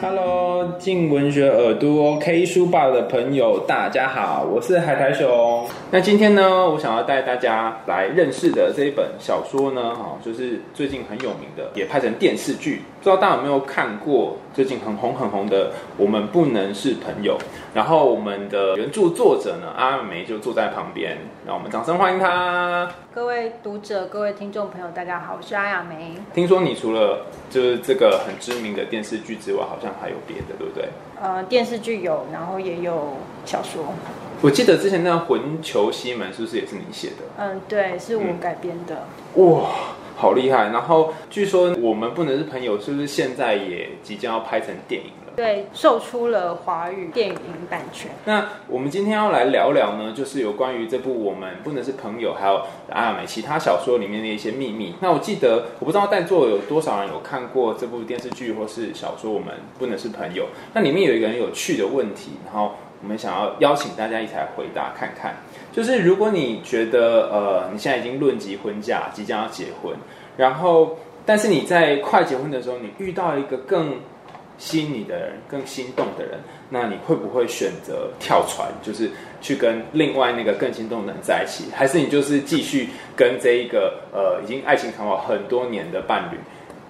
Hello，进文学耳朵 K 书报的朋友，大家好，我是海苔熊。那今天呢，我想要带大家来认识的这一本小说呢，哈，就是最近很有名的，也拍成电视剧。不知道大家有没有看过最近很红很红的《我们不能是朋友》？然后我们的原著作者呢，阿亚梅就坐在旁边，让我们掌声欢迎他。各位读者、各位听众朋友，大家好，我是阿亚梅。听说你除了就是这个很知名的电视剧之外，好像还有别的，对不对？呃，电视剧有，然后也有小说。我记得之前那个《魂球西门》是不是也是你写的？嗯，对，是我改编的。嗯、哇，好厉害！然后据说我们不能是朋友，是不是现在也即将要拍成电影了？对，售出了华语电影版权。那我们今天要来聊聊呢，就是有关于这部《我们不能是朋友》，还有阿亚梅其他小说里面的一些秘密。那我记得，我不知道在座有多少人有看过这部电视剧或是小说《我们不能是朋友》。那里面有一个很有趣的问题，然后。我们想要邀请大家一起来回答看看，就是如果你觉得呃你现在已经论及婚嫁，即将要结婚，然后但是你在快结婚的时候，你遇到一个更吸引你的人、更心动的人，那你会不会选择跳船，就是去跟另外那个更心动的人在一起，还是你就是继续跟这一个呃已经爱情长跑很多年的伴侣，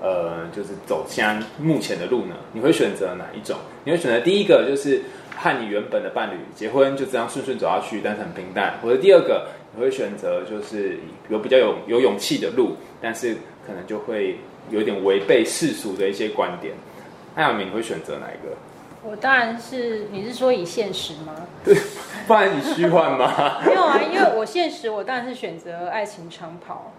呃就是走向目前的路呢？你会选择哪一种？你会选择第一个就是。和你原本的伴侣结婚，就这样顺顺走下去，但是很平淡。或者第二个，你会选择就是有比较有有勇气的路，但是可能就会有点违背世俗的一些观点。阿亚梅，你会选择哪一个？我当然是，你是说以现实吗？对，不然以虚幻吗？没有啊，因为我现实，我当然是选择爱情长跑，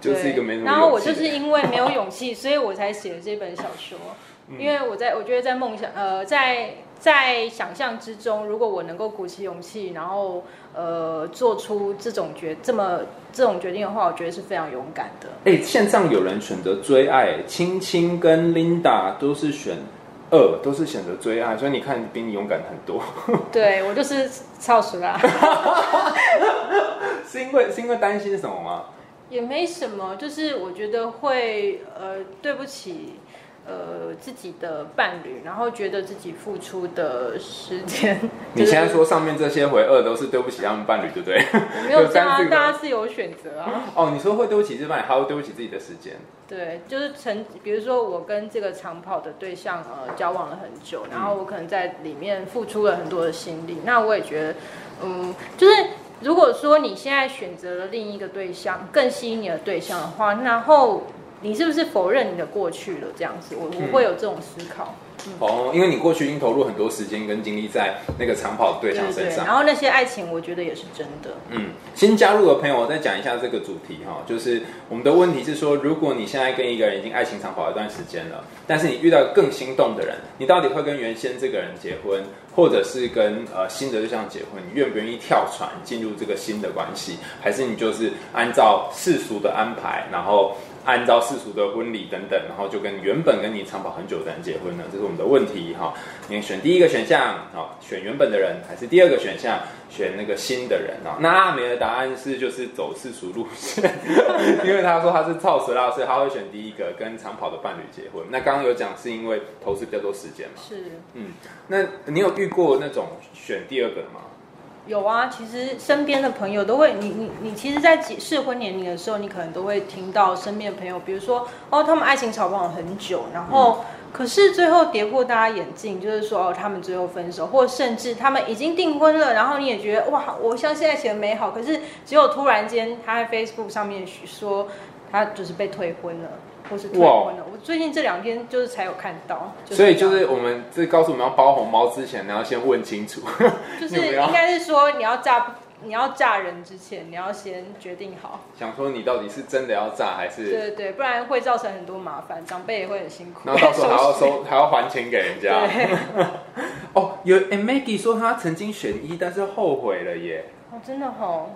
就是一个没什么。然后我就是因为没有勇气，所以我才写了这本小说。因为我在，我觉得在梦想，呃，在在想象之中，如果我能够鼓起勇气，然后呃，做出这种决这么这种决定的话，我觉得是非常勇敢的。哎，线上有人选择追爱，青青跟 Linda 都是选二，都是选择追爱，所以你看比你勇敢很多。对，我就是超时啦。是因为是因为担心什么吗？也没什么，就是我觉得会呃，对不起。呃，自己的伴侣，然后觉得自己付出的时间，你现在说上面这些回二都是对不起他们伴侣，对不对？没有 这样，大家是有选择啊。哦，你说会对不起这伴侣，还会对不起自己的时间。对，就是曾，比如说我跟这个长跑的对象呃交往了很久，然后我可能在里面付出了很多的心力，那我也觉得，嗯，就是如果说你现在选择了另一个对象，更吸引你的对象的话，然后。你是不是否认你的过去了？这样子，我我会有这种思考。嗯、哦，因为你过去已经投入很多时间跟精力在那个长跑的对象身上，然后那些爱情，我觉得也是真的。嗯，新加入的朋友，我再讲一下这个主题哈，就是我们的问题是说，如果你现在跟一个人已经爱情长跑一段时间了，但是你遇到更心动的人，你到底会跟原先这个人结婚，或者是跟呃新的对象结婚？你愿不愿意跳船进入这个新的关系，还是你就是按照世俗的安排，然后？按照世俗的婚礼等等，然后就跟原本跟你长跑很久的人结婚了，这是我们的问题哈。你选第一个选项啊，选原本的人，还是第二个选项选那个新的人啊？那阿梅的答案是就是走世俗路线，因为他说他是超时老师，他会选第一个跟长跑的伴侣结婚。那刚刚有讲是因为投资比较多时间嘛？是，嗯，那你有遇过那种选第二个的吗？有啊，其实身边的朋友都会，你你你，其实，在适婚年龄的时候，你可能都会听到身边的朋友，比如说，哦，他们爱情长跑了很久，然后，嗯、可是最后跌破大家眼镜，就是说，哦，他们最后分手，或甚至他们已经订婚了，然后你也觉得，哇，我相信爱情的美好，可是只有突然间他在 Facebook 上面说，他就是被退婚了。或是退婚了，哇我最近这两天就是才有看到，所以就是我们这告诉我们要包红包之前，你要先问清楚，就是应该是说你要嫁你要嫁人之前，你要先决定好，想说你到底是真的要嫁还是？对对对，不然会造成很多麻烦，长辈也会很辛苦，然后到时候还要 收还要还钱给人家。哦，有哎，Maggie 说她曾经选一，但是后悔了耶。哦，真的哦。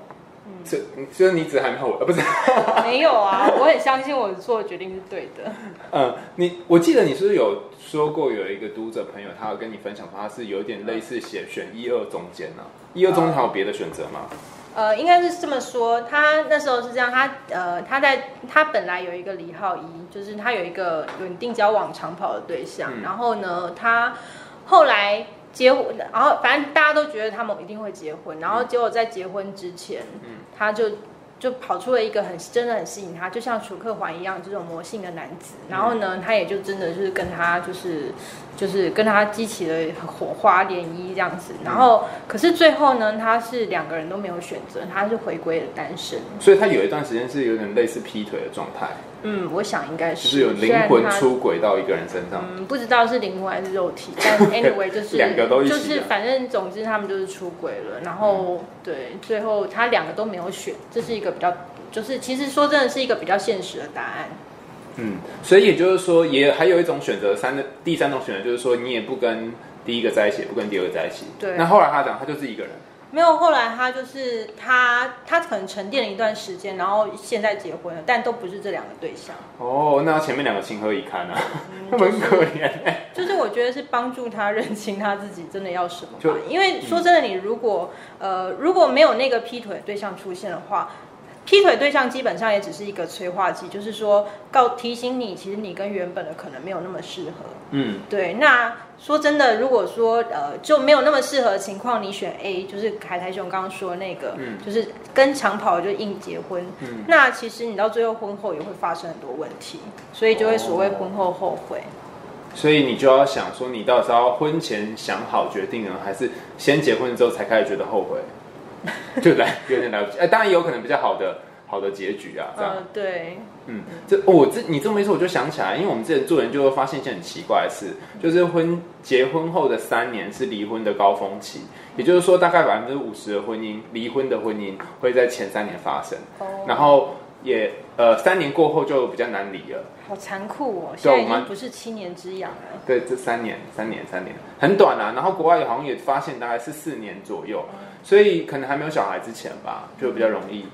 这，所以你只还没后呃，不是？没有啊，我很相信我做的决定是对的。嗯，你我记得你是不是有说过有一个读者朋友，他有跟你分享说他是有点类似写选一二中间呢？一二中间还有别的选择吗？呃，应该是这么说，他那时候是这样，他呃，他在他本来有一个李浩一，就是他有一个稳定交往长跑的对象，嗯、然后呢，他后来结婚，然后反正大家都觉得他们一定会结婚，然后结果在结婚之前，嗯、他就。就跑出了一个很真的很吸引他，就像楚克环一样这种魔性的男子。然后呢，他也就真的就是跟他就是就是跟他激起了火花涟漪这样子。然后可是最后呢，他是两个人都没有选择，他是回归了单身。所以他有一段时间是有点类似劈腿的状态。嗯，我想应该是。就是有灵魂出轨到一个人身上。嗯，不知道是灵魂还是肉体，但 anyway 就是两个都一起，就是反正总之他们就是出轨了。然后、嗯、对，最后他两个都没有选，这是一个比较，就是其实说真的是一个比较现实的答案。嗯，所以也就是说，也还有一种选择，三的第三种选择就是说，你也不跟第一个在一起，也不跟第二个在一起。对。那后来他讲，他就是一个人。没有，后来他就是他，他可能沉淀了一段时间，然后现在结婚了，但都不是这两个对象。哦，那前面两个情何以堪啊？他们 很可怜。就是我觉得是帮助他认清他自己真的要什么吧。因为说真的，你如果呃如果没有那个劈腿的对象出现的话。劈腿对象基本上也只是一个催化剂，就是说告提醒你，其实你跟原本的可能没有那么适合。嗯，对。那说真的，如果说呃就没有那么适合的情况，你选 A，就是海苔熊刚刚说的那个，嗯，就是跟长跑就硬结婚。嗯，那其实你到最后婚后也会发生很多问题，所以就会所谓婚后后悔。哦，所以你就要想说，你到时候婚前想好决定呢，还是先结婚之后才开始觉得后悔？就来有点来不及，哎，当然也有可能比较好的好的结局啊，这样。呃、对，嗯，这我这你这么一说，我就想起来，因为我们之前做研究会发现一件很奇怪的事，就是婚结婚后的三年是离婚的高峰期，也就是说，大概百分之五十的婚姻离婚的婚姻会在前三年发生，哦、然后也呃三年过后就比较难离了。好残酷哦，现在已经不是七年之痒了。对，这三年，三年，三年，很短啊。然后国外好像也发现大概是四年左右。所以可能还没有小孩之前吧，就比较容易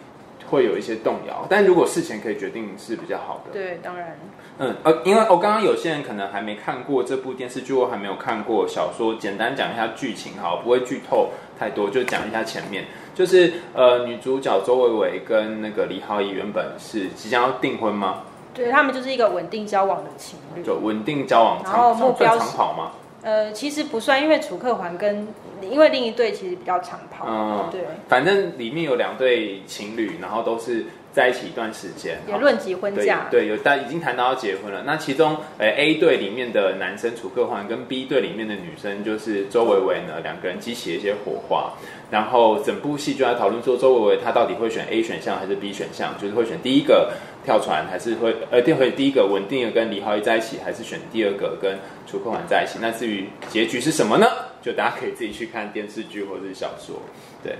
会有一些动摇。但如果事前可以决定是比较好的。对，当然。嗯，呃，因为我刚刚有些人可能还没看过这部电视剧，我还没有看过小说，简单讲一下剧情哈，不会剧透太多，就讲一下前面。就是呃，女主角周维维跟那个李浩一原本是即将要订婚吗？对，他们就是一个稳定交往的情侣。就稳定交往，然后目标长跑吗？呃，其实不算，因为楚克环跟因为另一对其实比较长跑，嗯，对，反正里面有两对情侣，然后都是在一起一段时间，也论及婚嫁，对，有但已经谈到要结婚了。那其中，呃，A 队里面的男生楚克环跟 B 队里面的女生就是周维维呢，两个人激起了一些火花。然后整部戏就在讨论说，周维维他到底会选 A 选项还是 B 选项，就是会选第一个跳船，还是会呃，定会第一个稳定的跟李浩一在一起，还是选第二个跟楚克环在一起？那至于结局是什么呢？就大家可以自己去看电视剧或者是小说。对，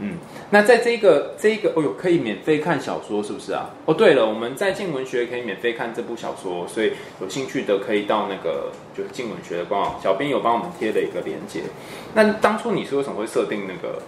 嗯，那在这个这个，哦呦，可以免费看小说是不是啊？哦，对了，我们在静文学可以免费看这部小说，所以有兴趣的可以到那个就是静文学的官网，小编有帮我们贴了一个链接。那当初你是为什么会设定那个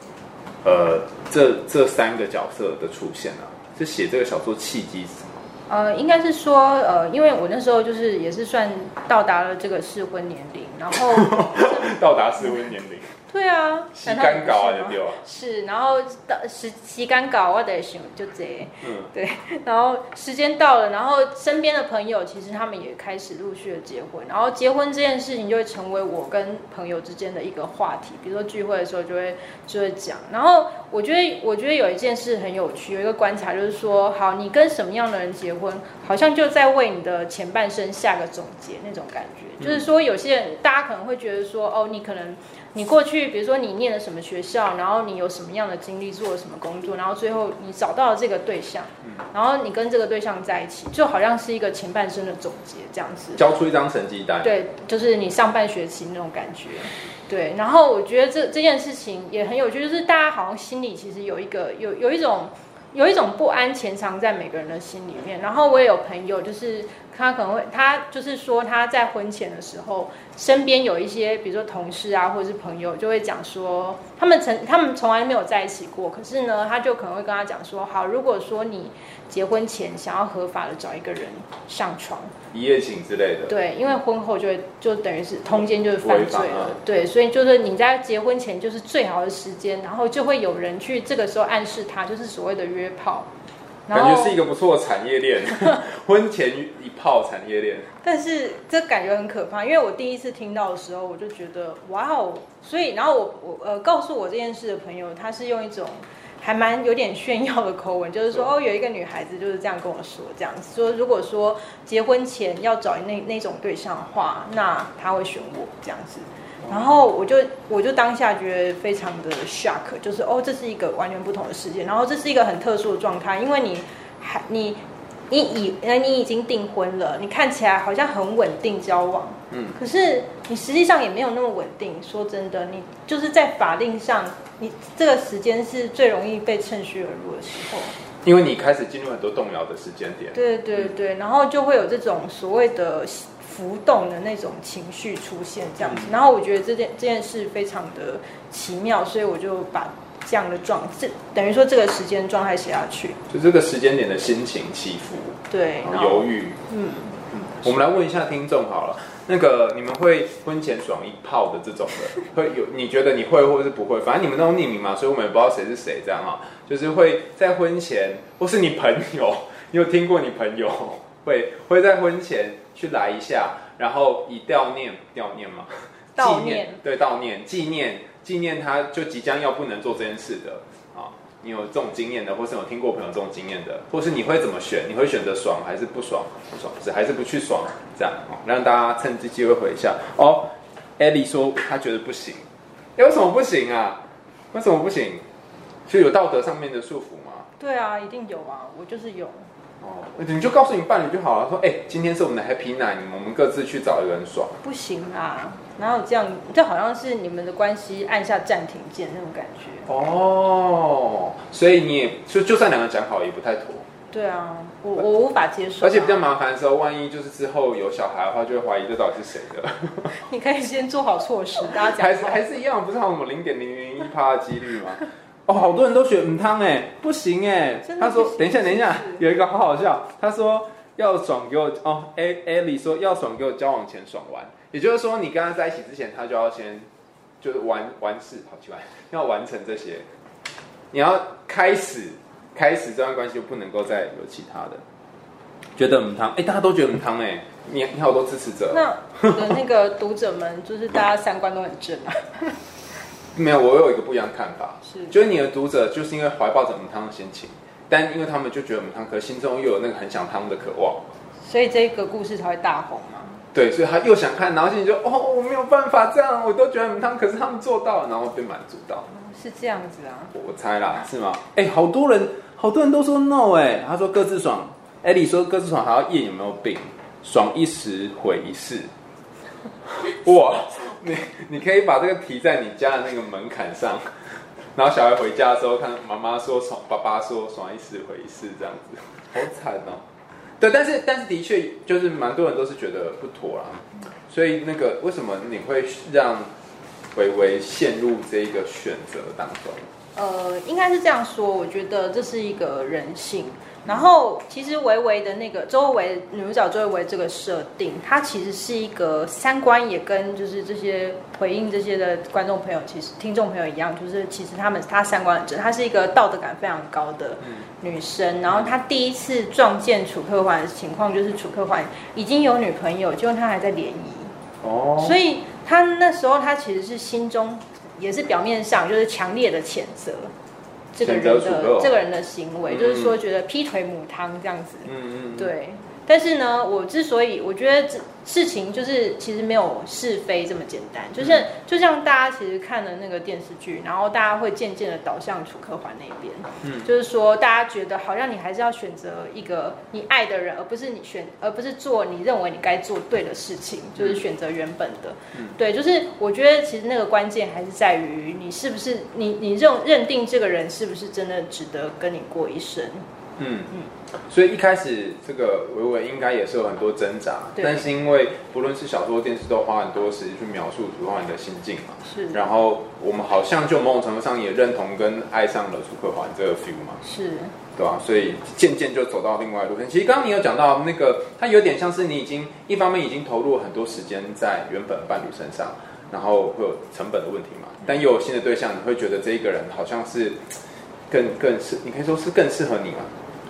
呃这这三个角色的出现呢、啊？是写这个小说契机是什么？呃，应该是说呃，因为我那时候就是也是算到达了这个适婚年龄，然后 到达适婚年龄。对啊，洗干搞啊，就对啊。是，然后到时洗干搞，我得想就这。嗯，对。然后时间到了，然后身边的朋友其实他们也开始陆续的结婚，然后结婚这件事情就会成为我跟朋友之间的一个话题。比如说聚会的时候就会就会讲。然后我觉得我觉得有一件事很有趣，有一个观察就是说，好，你跟什么样的人结婚，好像就在为你的前半生下个总结那种感觉。嗯、就是说，有些人大家可能会觉得说，哦，你可能。你过去，比如说你念了什么学校，然后你有什么样的经历，做了什么工作，然后最后你找到了这个对象，然后你跟这个对象在一起，就好像是一个前半生的总结这样子。交出一张成绩单。对，就是你上半学期那种感觉。对，然后我觉得这这件事情也很有趣，就是大家好像心里其实有一个有有一种有一种不安潜藏在每个人的心里面。然后我也有朋友就是。他可能会，他就是说他在婚前的时候，身边有一些，比如说同事啊，或者是朋友，就会讲说，他们曾他们从来没有在一起过，可是呢，他就可能会跟他讲说，好，如果说你结婚前想要合法的找一个人上床，一夜情之类的，对，因为婚后就会就等于是通奸就是犯罪了，对，所以就是你在结婚前就是最好的时间，然后就会有人去这个时候暗示他，就是所谓的约炮。感觉是一个不错的产业链，婚前一炮产业链。但是这感觉很可怕，因为我第一次听到的时候，我就觉得哇哦！所以，然后我我呃告诉我这件事的朋友，他是用一种还蛮有点炫耀的口吻，就是说哦，有一个女孩子就是这样跟我说，这样子说，如果说结婚前要找那那种对象的话，那他会选我这样子。然后我就我就当下觉得非常的 shock，就是哦，这是一个完全不同的世界，然后这是一个很特殊的状态，因为你还你你以你已经订婚了，你看起来好像很稳定交往，嗯，可是你实际上也没有那么稳定。说真的，你就是在法令上，你这个时间是最容易被趁虚而入的时候，因为你开始进入很多动摇的时间点。对对对，然后就会有这种所谓的。浮动的那种情绪出现这样子，然后我觉得这件这件事非常的奇妙，所以我就把这样的状，这等于说这个时间状态写下去，就这个时间点的心情起伏，对，犹豫，嗯嗯，我们来问一下听众好了，那个你们会婚前爽一炮的这种的，会有你觉得你会或是不会？反正你们都匿名嘛，所以我们也不知道谁是谁这样啊，就是会在婚前，或是你朋友，你有听过你朋友会会在婚前。去来一下，然后以悼念悼念嘛，悼念对悼念纪念纪念他就即将要不能做这件事的啊，你有这种经验的，或是有听过朋友这种经验的，或是你会怎么选？你会选择爽还是不爽？不爽是还是不去爽？这样让大家趁这机会回一下哦。艾莉说她觉得不行，为什么不行啊？为什么不行？就有道德上面的束缚吗？对啊，一定有啊，我就是有。哦，你就告诉你伴侣就好了，说，哎，今天是我们的 Happy Night，我们各自去找一个人爽。不行啊，哪有这样？这好像是你们的关系按下暂停键那种感觉。哦，所以你也就就算两个讲好，也不太妥。对啊，我我无法接受啊。而且比较麻烦的时候，万一就是之后有小孩的话，就会怀疑这到底是谁的。你可以先做好措施，大家讲还是还是一样，不是还有什么零点零零一趴的几率吗？哦，好多人都选母汤哎，不行哎。他说：“等一下，等一下，有一个好好笑。他说要爽给我哦，艾艾莉说要爽给我交往前爽完，也就是说你跟他在一起之前，他就要先就是完完事，好奇怪，要完成这些。你要开始开始这段关系，就不能够再有其他的。觉得母汤哎，大家都觉得母汤哎，你你好多支持者。那的那个读者们，就是大家三观都很正啊。”没有，我有一个不一样的看法，是，就是你的读者就是因为怀抱着母汤的心情，但因为他们就觉得母汤，可心中又有那个很想汤的渴望，所以这个故事才会大红嘛。对，所以他又想看，然后心里就哦，我没有办法这样，我都觉得母汤，可是他们做到了，然后被满足到，是这样子啊？我猜啦，是吗？哎，好多人，好多人都说 no，哎，他说各自爽，艾莉说各自爽还要验有没有病，爽一时毁一世，哇。你你可以把这个提在你家的那个门槛上，然后小孩回家的时候看妈妈说爽，爸爸说爽一时毁一世这样子，好惨哦。对，但是但是的确就是蛮多人都是觉得不妥啦，所以那个为什么你会让维维陷入这个选择当中？呃，应该是这样说，我觉得这是一个人性。然后，其实维维的那个周维女主角周维这个设定，它其实是一个三观也跟就是这些回应这些的观众朋友，其实听众朋友一样，就是其实他们她三观很正，她是一个道德感非常高的女生。然后她第一次撞见楚克环的情况，就是楚克环已经有女朋友，结果他还在联谊。哦，所以他那时候他其实是心中也是表面上就是强烈的谴责。这个人的这个人的行为，嗯、就是说觉得劈腿母汤这样子，嗯嗯，对。但是呢，我之所以我觉得这事情就是其实没有是非这么简单，就是就像大家其实看了那个电视剧，然后大家会渐渐的导向楚科环那边，嗯，就是说大家觉得好像你还是要选择一个你爱的人，而不是你选，而不是做你认为你该做对的事情，就是选择原本的，嗯，对，就是我觉得其实那个关键还是在于你是不是你你认认定这个人是不是真的值得跟你过一生。嗯嗯。所以一开始这个维维应该也是有很多挣扎，但是因为不论是小说、电视，都花很多时间去描述楚克环的心境嘛。是。然后我们好像就某种程度上也认同跟爱上了楚克环这个 feel 嘛。是。对吧、啊？所以渐渐就走到另外一路线。其实刚刚你有讲到那个，它有点像是你已经一方面已经投入很多时间在原本伴侣身上，然后会有成本的问题嘛。但又有新的对象，你会觉得这一个人好像是更更适，你可以说是更适合你吗？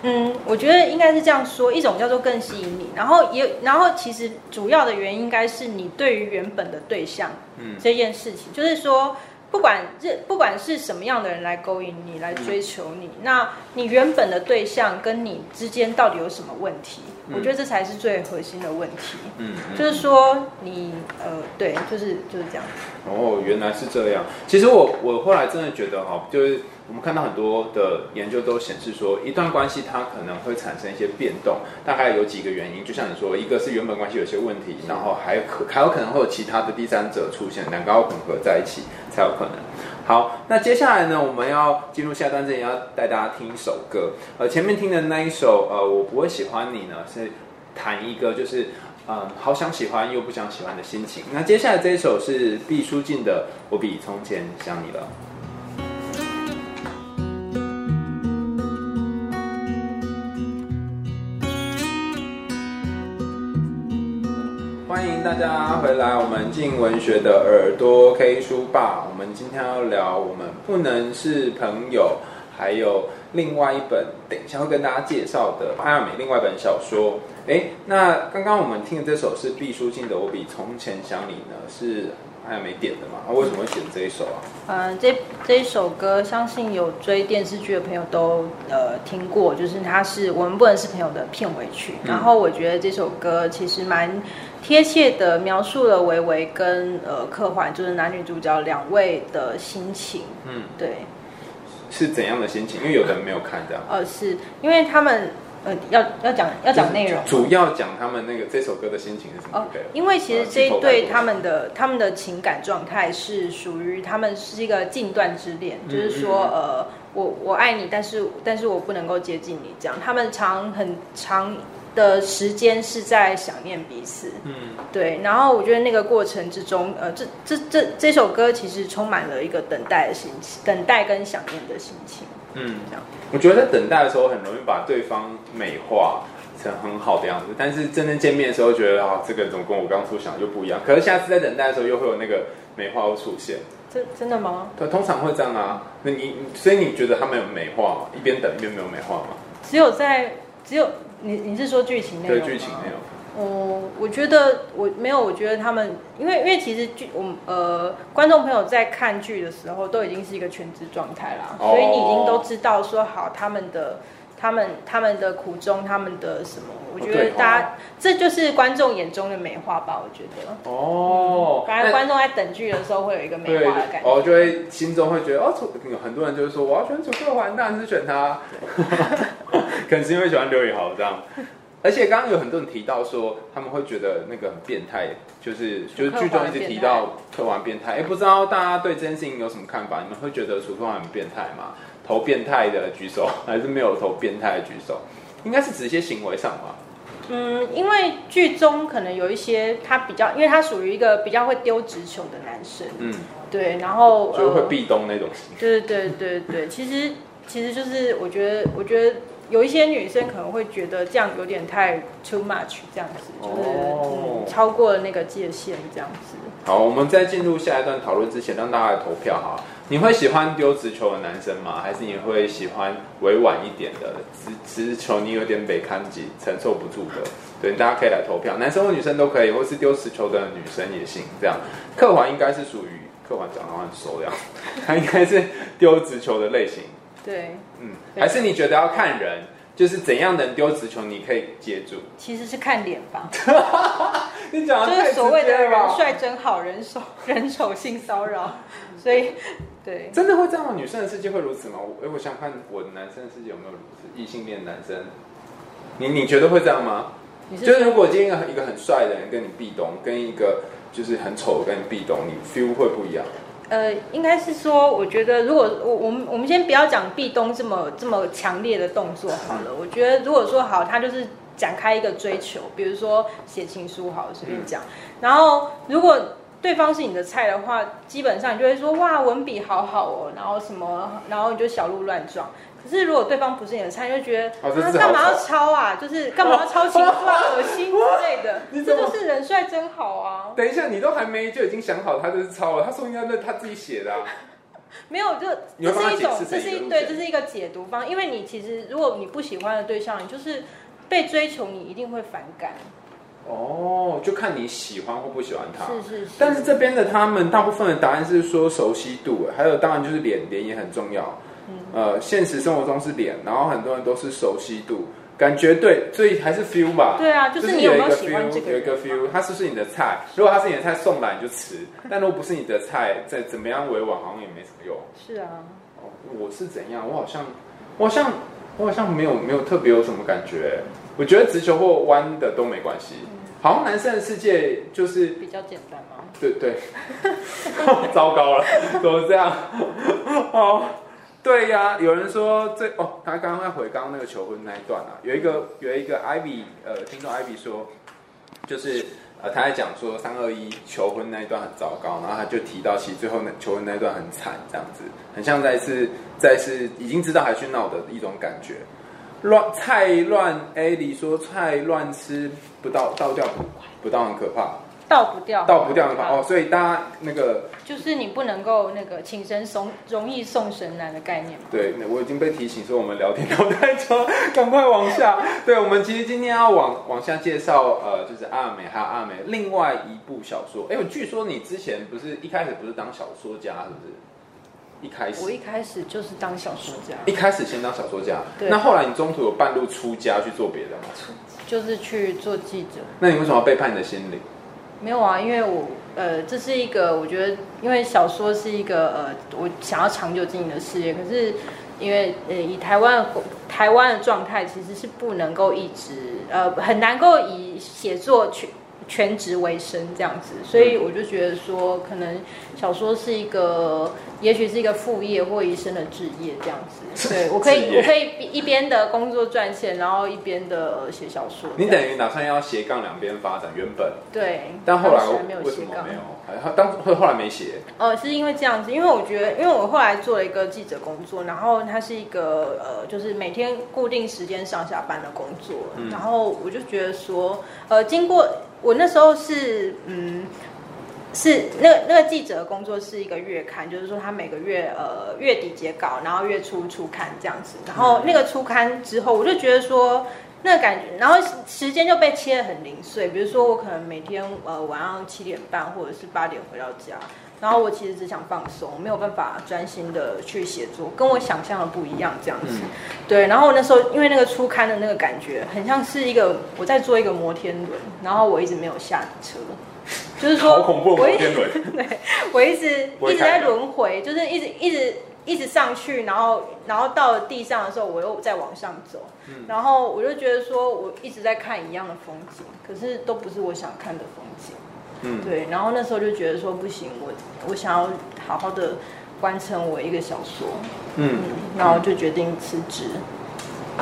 嗯，我觉得应该是这样说，一种叫做更吸引你，然后也然后其实主要的原因应该是你对于原本的对象，嗯，这件事情，就是说。不管这不管是什么样的人来勾引你，来追求你，嗯、那你原本的对象跟你之间到底有什么问题？嗯、我觉得这才是最核心的问题。嗯，嗯就是说你呃，对，就是就是这样。哦，原来是这样。其实我我后来真的觉得哈，就是。我们看到很多的研究都显示说，一段关系它可能会产生一些变动，大概有几个原因。就像你说，一个是原本关系有些问题，然后还可还有可能会有其他的第三者出现，两个要混合在一起才有可能。好，那接下来呢，我们要进入下段之前，要带大家听一首歌。呃，前面听的那一首，呃，我不会喜欢你呢，是谈一个就是，嗯、好想喜欢又不想喜欢的心情。那接下来这一首是毕书尽的《我比从前想你了》。大家回来，我们镜文学的耳朵 K 书吧。我们今天要聊我们不能是朋友，还有另外一本，等一下会跟大家介绍的艾尔美另外一本小说。诶，那刚刚我们听的这首是毕书尽的《我比从前想你》呢，是艾尔美点的嘛？他、啊、为什么会选这一首啊？嗯，这这一首歌，相信有追电视剧的朋友都呃听过，就是它是我们不能是朋友的片尾曲。嗯、然后我觉得这首歌其实蛮。贴切的描述了维维跟呃克环，就是男女主角两位的心情。嗯，对，是怎样的心情？因为有的人没有看这样。呃，是因为他们呃要要讲要讲内容，主要讲他们那个这首歌的心情是什么？哦，因为其实这一对他们的他们的情感状态是属于他们是一个禁断之恋，嗯、就是说呃我我爱你，但是但是我不能够接近你，这样他们常很长。的时间是在想念彼此，嗯，对。然后我觉得那个过程之中，呃，这这这这首歌其实充满了一个等待的心情，等待跟想念的心情，嗯，这样。我觉得在等待的时候，很容易把对方美化成很好的样子，但是真正见面的时候，觉得啊，这个怎么跟我刚初想的就不一样？可是下次在等待的时候，又会有那个美化会出现。真真的吗？对，通常会这样啊。那你所以你觉得他们有美化吗？一边等一边没有美化吗？只有在只有。你你是说剧情内容？对，剧情内容。哦、嗯，我觉得我没有，我觉得他们，因为因为其实剧，我们呃观众朋友在看剧的时候都已经是一个全职状态啦，哦、所以你已经都知道说好他们的他们他们的苦衷，他们的什么？我觉得大家、哦、这就是观众眼中的美化吧，我觉得。哦。反正观众在等剧的时候会有一个美化的感觉，哦，就会心中会觉得哦，有很多人就是说我要选楚克环，当然是选他。可能是因为喜欢刘宇豪这样，而且刚刚有很多人提到说他们会觉得那个很变态，就是就是剧中一直提到克环变态，哎，不知道大家对这件事情有什么看法？你们会觉得楚克环很变态吗？投变态的举手，还是没有投变态的举手？应该是指一些行为上吧。嗯，因为剧中可能有一些他比较，因为他属于一个比较会丢直球的男生，嗯，对，然后就会壁咚那种型。对对对对，其实其实就是我觉得，我觉得。有一些女生可能会觉得这样有点太 too much，这样子就是、嗯、超过了那个界限，这样子。好，我们在进入下一段讨论之前，让大家来投票哈。你会喜欢丢直球的男生吗？还是你会喜欢委婉一点的直直球？你有点被看紧，承受不住的。对，大家可以来投票，男生或女生都可以，或是丢直球的女生也行。这样，克环应该是属于克环讲的话很熟这样，他应该是丢直球的类型。对，嗯，还是你觉得要看人，就是怎样的人丢直球你可以接住？其实是看脸吧。你讲就是所谓的人帅真好人丑 人丑性骚扰，所以对，真的会这样吗？女生的世界会如此吗？我我想看我的男生的世界有没有如此？异性恋男生，你你觉得会这样吗？是就是如果今天一个很帅的人跟你壁咚，跟一个就是很丑的跟你壁咚，你 feel 会不一样？呃，应该是说，我觉得如果我我们我们先不要讲壁咚这么这么强烈的动作好了。我觉得如果说好，他就是展开一个追求，比如说写情书好了，随便讲。然后如果对方是你的菜的话，基本上你就会说哇，文笔好好哦，然后什么，然后你就小鹿乱撞。可是如果对方不是你的菜，你就觉得他干嘛要抄啊？就是干嘛要抄情书啊？恶心之类的。这就是人帅真好啊！等一下，你都还没就已经想好他就是抄了？他说应该是他自己写的啊。没有，就这是一种，这是一对，这是一个解读方。因为你其实如果你不喜欢的对象，你就是被追求，你一定会反感。哦，就看你喜欢或不喜欢他。是是是。但是这边的他们大部分的答案是说熟悉度，还有当然就是脸，脸也很重要。呃，现实生活中是脸，然后很多人都是熟悉度，感觉对，所以还是 feel 吧。对啊，就是你有没有喜欢这个？有一个 feel，他是不是你的菜？如果他是你的菜，送来你就吃；但如果不是你的菜，再怎么样委婉，好像也没什么用。是啊。哦，我是怎样？我好像，我好像，我好像没有没有特别有什么感觉。我觉得直球或弯的都没关系。嗯、好像男生的世界就是比较简单吗？对对。糟糕了，怎么这样？哦。对呀、有人说这哦，他刚刚在回刚刚那个求婚那一段啊，有一个有一个 Ivy 呃，听众 Ivy 说，就是呃他在讲说三二一求婚那一段很糟糕，然后他就提到其实最后那求婚那一段很惨，这样子很像再次再次已经知道还去闹的一种感觉。乱菜乱 A 里说菜乱吃不到倒掉不不到很可怕。倒不掉，倒不掉的话哦，所以大家那个就是你不能够那个请神送容易送神难的概念嘛。对，我已经被提醒说我们聊天聊太长，赶快往下。对，我们其实今天要往往下介绍，呃，就是阿美还有阿美另外一部小说。哎，我据说你之前不是一开始不是当小说家，是不是？一开始我一开始就是当小说家，一开始先当小说家，对。那后来你中途有半路出家去做别的吗？就是去做记者。那你为什么要背叛你的心灵？没有啊，因为我呃，这是一个我觉得，因为小说是一个呃，我想要长久经营的事业。可是因为呃，以台湾台湾的状态，其实是不能够一直呃，很难够以写作全全职为生这样子，所以我就觉得说，可能小说是一个。也许是一个副业或一生的置业这样子，对，我可以，我可以一边的工作赚钱，然后一边的写小说。你等于打算要斜杠两边发展，原本对，但后来没有斜杠，没有，还当后后来没写。呃，是因为这样子，因为我觉得，因为我后来做了一个记者工作，然后它是一个呃，就是每天固定时间上下班的工作，嗯、然后我就觉得说，呃，经过我那时候是嗯。是那个那个记者的工作是一个月刊，就是说他每个月呃月底结稿，然后月初出刊这样子。然后那个出刊之后，我就觉得说那个感觉，然后时间就被切得很零碎。比如说我可能每天呃晚上七点半或者是八点回到家，然后我其实只想放松，没有办法专心的去写作，跟我想象的不一样这样子。对，然后那时候因为那个出刊的那个感觉，很像是一个我在做一个摩天轮，然后我一直没有下车。就是说，我一直 对，我一直一直在轮回，就是一直一直一直上去，然后然后到了地上的时候，我又再往上走，嗯，然后我就觉得说，我一直在看一样的风景，可是都不是我想看的风景，嗯，对，然后那时候就觉得说不行，我我想要好好的完成我一个小说，嗯，嗯，然后就决定辞职。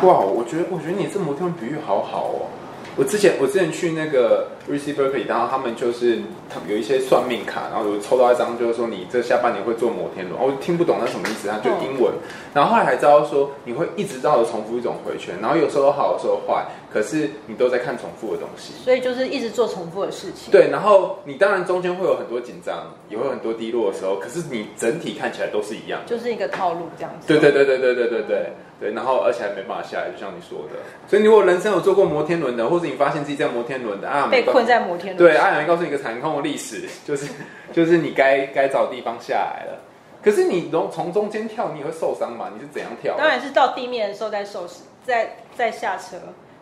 哇，我觉得我觉得你这摩天轮比喻好好哦。我之前我之前去那个 UC Berkeley，然后他们就是他们有一些算命卡，然后我抽到一张，就是说你这下半年会做摩天轮，我听不懂那什么意思，它就英文。然后后来才知道说你会一直绕着重复一种回圈，然后有时候好，有时候坏，可是你都在看重复的东西，所以就是一直做重复的事情。对，然后你当然中间会有很多紧张，也会有很多低落的时候，可是你整体看起来都是一样，就是一个套路这样子。对对对对对对对对。对，然后而且还没办法下来，就像你说的。所以你，如果人生有坐过摩天轮的，或者你发现自己在摩天轮的啊，被困在摩天轮。对，阿阳告诉你一个残酷的历史，就是就是你该该找地方下来了。可是你从从中间跳，你也会受伤吗？你是怎样跳？当然是到地面的时候再受，再再下车。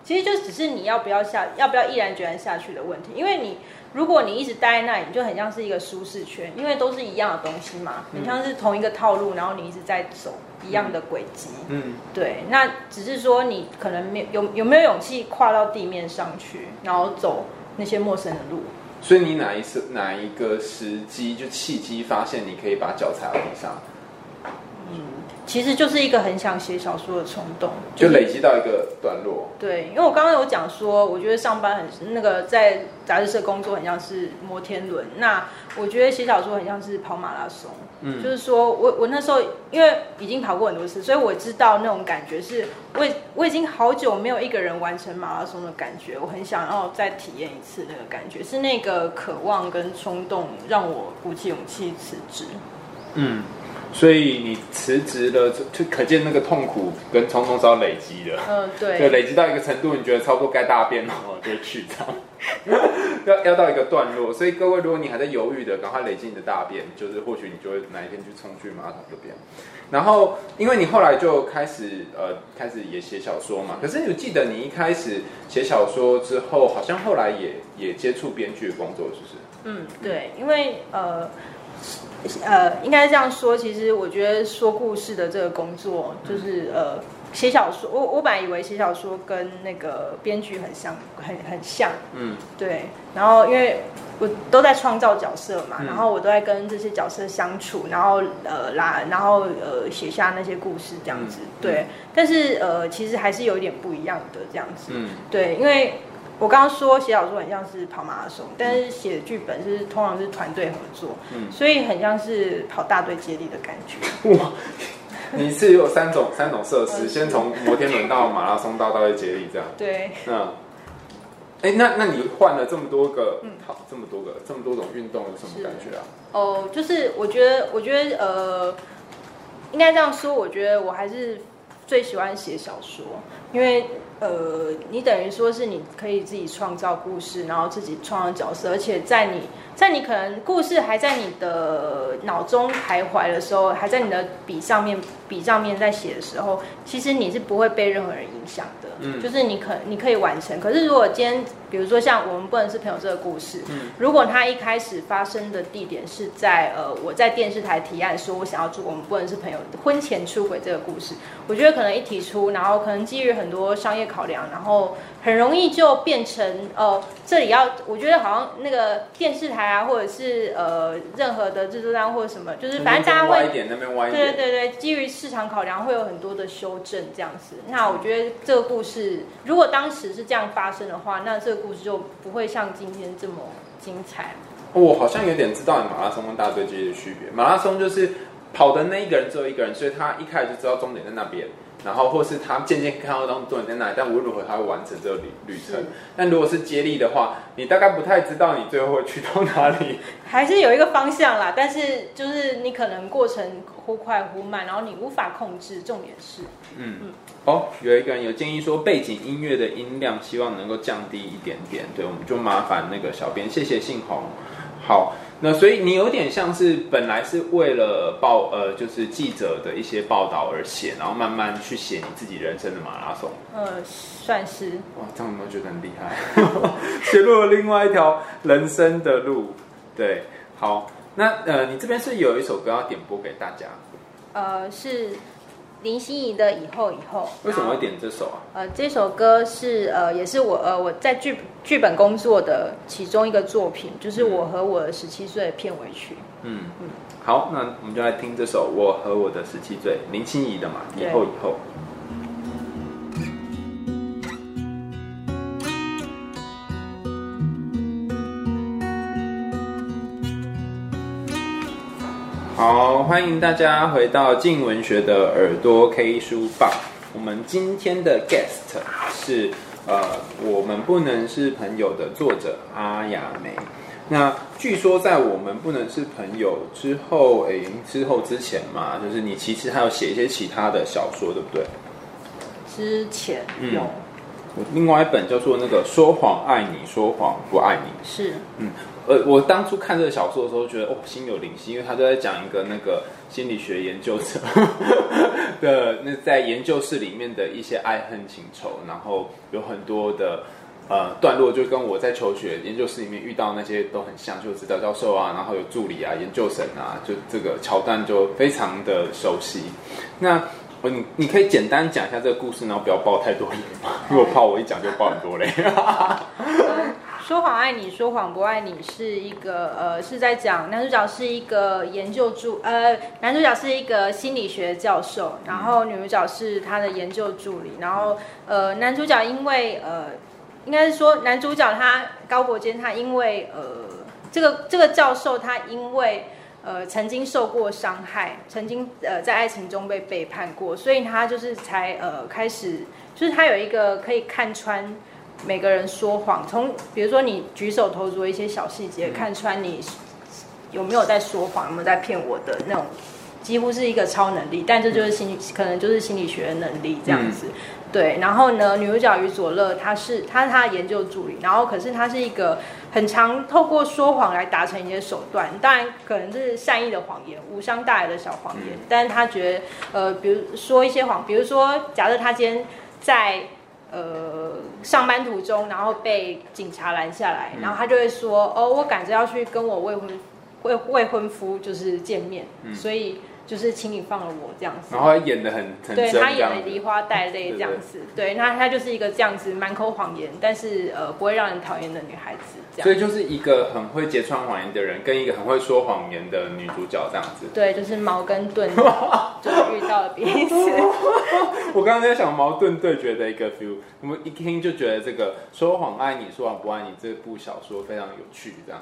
其实就只是你要不要下，要不要毅然决然下去的问题。因为你如果你一直待在那里，你就很像是一个舒适圈，因为都是一样的东西嘛，很像是同一个套路，然后你一直在走。一样的轨迹，嗯，对，那只是说你可能没有有没有勇气跨到地面上去，然后走那些陌生的路，所以你哪一次哪一个时机就契机发现你可以把脚踩到地上？其实就是一个很想写小说的冲动，就累积到一个段落。对，因为我刚刚有讲说，我觉得上班很那个在杂志社工作很像是摩天轮，那我觉得写小说很像是跑马拉松。嗯，就是说我我那时候因为已经跑过很多次，所以我知道那种感觉是，我我已经好久没有一个人完成马拉松的感觉，我很想要再体验一次那个感觉，是那个渴望跟冲动让我鼓起勇气辞职。嗯。所以你辞职了，就可见那个痛苦跟冲动是要累积的。嗯，对。就累积到一个程度，你觉得差不多该大便了，就去这样。要要到一个段落，所以各位，如果你还在犹豫的，赶快累积你的大便，就是或许你就会哪一天去冲去马桶这边。然后，因为你后来就开始呃开始也写小说嘛，可是你记得你一开始写小说之后，好像后来也也接触编剧的工作，是不是？嗯，对，因为呃。呃，应该这样说，其实我觉得说故事的这个工作，就是呃，写小说。我我本来以为写小说跟那个编剧很像，很很像。嗯，对。然后因为我都在创造角色嘛，嗯、然后我都在跟这些角色相处，然后呃拉，然后呃写下那些故事这样子。嗯、对。但是呃，其实还是有一点不一样的这样子。嗯，对，因为。我刚刚说写小说很像是跑马拉松，但是写剧本是通常是团队合作，嗯，所以很像是跑大队接力的感觉。哇，你是有三种三种设施，先从摩天轮到马拉松到大队接力这样。对，嗯，哎，那那你换了这么多个，嗯，好，这么多个这么多种运动有什么感觉啊？哦，就是我觉得，我觉得呃，应该这样说，我觉得我还是最喜欢写小说，因为。呃，你等于说是你可以自己创造故事，然后自己创造角色，而且在你在你可能故事还在你的脑中徘徊的时候，还在你的笔上面笔上面在写的时候，其实你是不会被任何人影响的。嗯，就是你可你可以完成。可是如果今天，比如说像我们不能是朋友这个故事，嗯，如果它一开始发生的地点是在呃我在电视台提案说我想要做我们不能是朋友婚前出轨这个故事，我觉得可能一提出，然后可能基于很多商业。考量，然后很容易就变成呃，这里要我觉得好像那个电视台啊，或者是呃任何的制作单或者什么，就是反正大家会对对对对，基于市场考量会有很多的修正这样子。那我觉得这个故事是如果当时是这样发生的话，那这个故事就不会像今天这么精彩。我好像有点知道你马拉松跟大队接的区别。马拉松就是跑的那一个人只有一个人，所以他一开始就知道终点在那边。然后，或是他渐渐看到当终点在哪里，但无论如何他会完成这个旅旅程。是但如果是接力的话，你大概不太知道你最后会去到哪里。还是有一个方向啦，但是就是你可能过程忽快忽慢，然后你无法控制。重点是，嗯嗯。哦，有一个人有建议说，背景音乐的音量希望能够降低一点点。对，我们就麻烦那个小编，谢谢信宏。好。那所以你有点像是本来是为了报呃，就是记者的一些报道而写，然后慢慢去写你自己人生的马拉松。呃，算是。哇，这样有没有觉得很厉害？写入了另外一条人生的路。对，好，那呃，你这边是有一首歌要点播给大家。呃，是。林心怡的以后以后，为什么会点这首啊？呃，这首歌是呃，也是我呃我在剧剧本工作的其中一个作品，就是我和我的十七岁的片尾曲。嗯嗯，嗯好，那我们就来听这首《我和我的十七岁》，林心怡的嘛，以后以后。好，欢迎大家回到静文学的耳朵 K 书吧。我们今天的 guest 是呃，我们不能是朋友的作者阿雅梅。那据说在我们不能是朋友之后，诶，之后之前嘛，就是你其实还有写一些其他的小说，对不对？之前有，嗯，另外一本叫做那个说谎爱你，说谎不爱你，是，嗯。呃，我当初看这个小说的时候，觉得哦，心有灵犀，因为他就在讲一个那个心理学研究者 的那在研究室里面的一些爱恨情仇，然后有很多的呃段落，就跟我在求学研究室里面遇到那些都很像，就指导教授啊，然后有助理啊、研究生啊，就这个桥段就非常的熟悉。那你你可以简单讲一下这个故事，然后不要爆太多雷，因为我怕我一讲就爆很多雷。说谎爱你，说谎不爱你是一个呃，是在讲男主角是一个研究助呃，男主角是一个心理学教授，然后女主角是他的研究助理，然后呃，男主角因为呃，应该是说男主角他高柏坚他因为呃，这个这个教授他因为呃曾经受过伤害，曾经呃在爱情中被背叛过，所以他就是才呃开始，就是他有一个可以看穿。每个人说谎，从比如说你举手投足的一些小细节，看穿你有没有在说谎，有没有在骗我的那种，几乎是一个超能力。但这就是心理，可能就是心理学的能力这样子。对，然后呢，女主角于佐乐，她是她是她的研究助理，然后可是她是一个很常透过说谎来达成一些手段，当然可能是善意的谎言，无伤大雅的小谎言。但是她觉得，呃，比如说一些谎，比如说假设她今天在。呃，上班途中，然后被警察拦下来，然后他就会说：“哦，我赶着要去跟我未婚未未婚夫就是见面，嗯、所以就是请你放了我这样子。”然后他演的很很对，他演的梨花带泪这样子，对，那他就是一个这样子满口谎言，但是呃不会让人讨厌的女孩子。所以就是一个很会揭穿谎言的人，跟一个很会说谎言的女主角这样子。对，就是矛跟盾，就遇到了彼此。我刚刚在想矛盾对决的一个 feel，我们一听就觉得这个说谎爱你，说谎不爱你这部小说非常有趣。这样，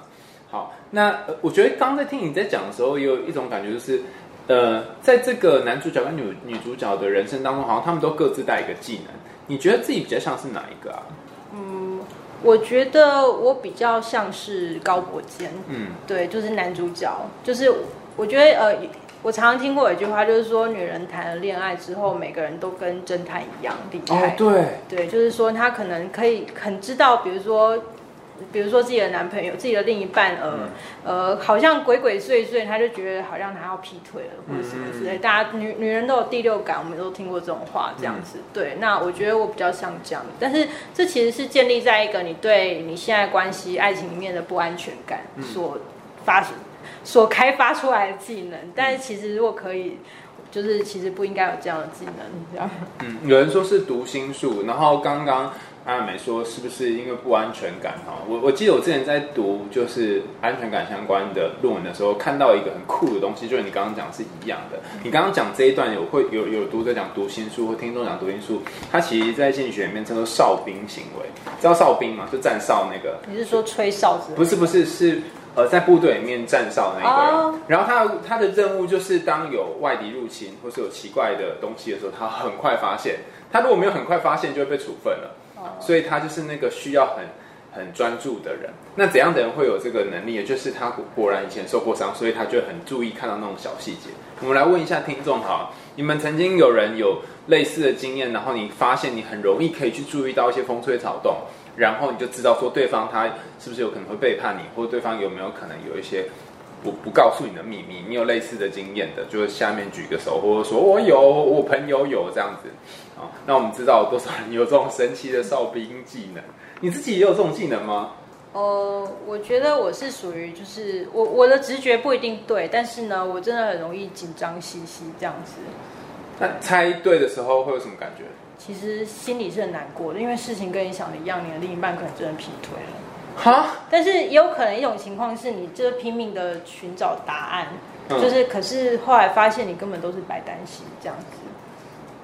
好，那我觉得刚刚在听你在讲的时候，也有一种感觉，就是呃，在这个男主角跟女女主角的人生当中，好像他们都各自带一个技能。你觉得自己比较像是哪一个啊？我觉得我比较像是高柏坚，嗯，对，就是男主角，就是我觉得呃，我常常听过有一句话，就是说女人谈了恋爱之后，每个人都跟侦探一样厉害，哦，对，对，就是说他可能可以很知道，比如说。比如说自己的男朋友、自己的另一半，呃、嗯、呃，好像鬼鬼祟祟，他就觉得好像他要劈腿了，或者什么之类。嗯、大家女女人都有第六感，我们都听过这种话，这样子。嗯、对，那我觉得我比较像这样，但是这其实是建立在一个你对你现在关系、爱情里面的不安全感所发、嗯、所开发出来的技能。但是其实如果可以，就是其实不应该有这样的技能，这样。嗯，有人说是读心术，然后刚刚。阿美说：“是不是因为不安全感？哈，我我记得我之前在读就是安全感相关的论文的时候，看到一个很酷的东西，就是你刚刚讲是一样的。你刚刚讲这一段有会有有读者讲读心术或听众讲读心术，它其实在心理学里面称作哨兵行为。知道哨兵吗？就站哨那个。你是说吹哨子？不是不是是呃在部队里面站哨的那个人。Oh. 然后他他的任务就是当有外敌入侵或是有奇怪的东西的时候，他很快发现。他如果没有很快发现，就会被处分了。”所以他就是那个需要很很专注的人。那怎样的人会有这个能力？也就是他果然以前受过伤，所以他就很注意看到那种小细节。我们来问一下听众哈，你们曾经有人有类似的经验，然后你发现你很容易可以去注意到一些风吹草动，然后你就知道说对方他是不是有可能会背叛你，或者对方有没有可能有一些。不不告诉你的秘密，你有类似的经验的，就是下面举个手，或者说我有，我朋友有这样子，啊，那我们知道有多少人有这种神奇的哨兵技能？你自己也有这种技能吗？呃，我觉得我是属于就是我我的直觉不一定对，但是呢，我真的很容易紧张兮兮这样子。那猜对的时候会有什么感觉？其实心里是很难过的，因为事情跟你想的一样，你的另一半可能真的劈腿了。哈，但是也有可能一种情况是你就是拼命的寻找答案，嗯、就是可是后来发现你根本都是白担心这样子。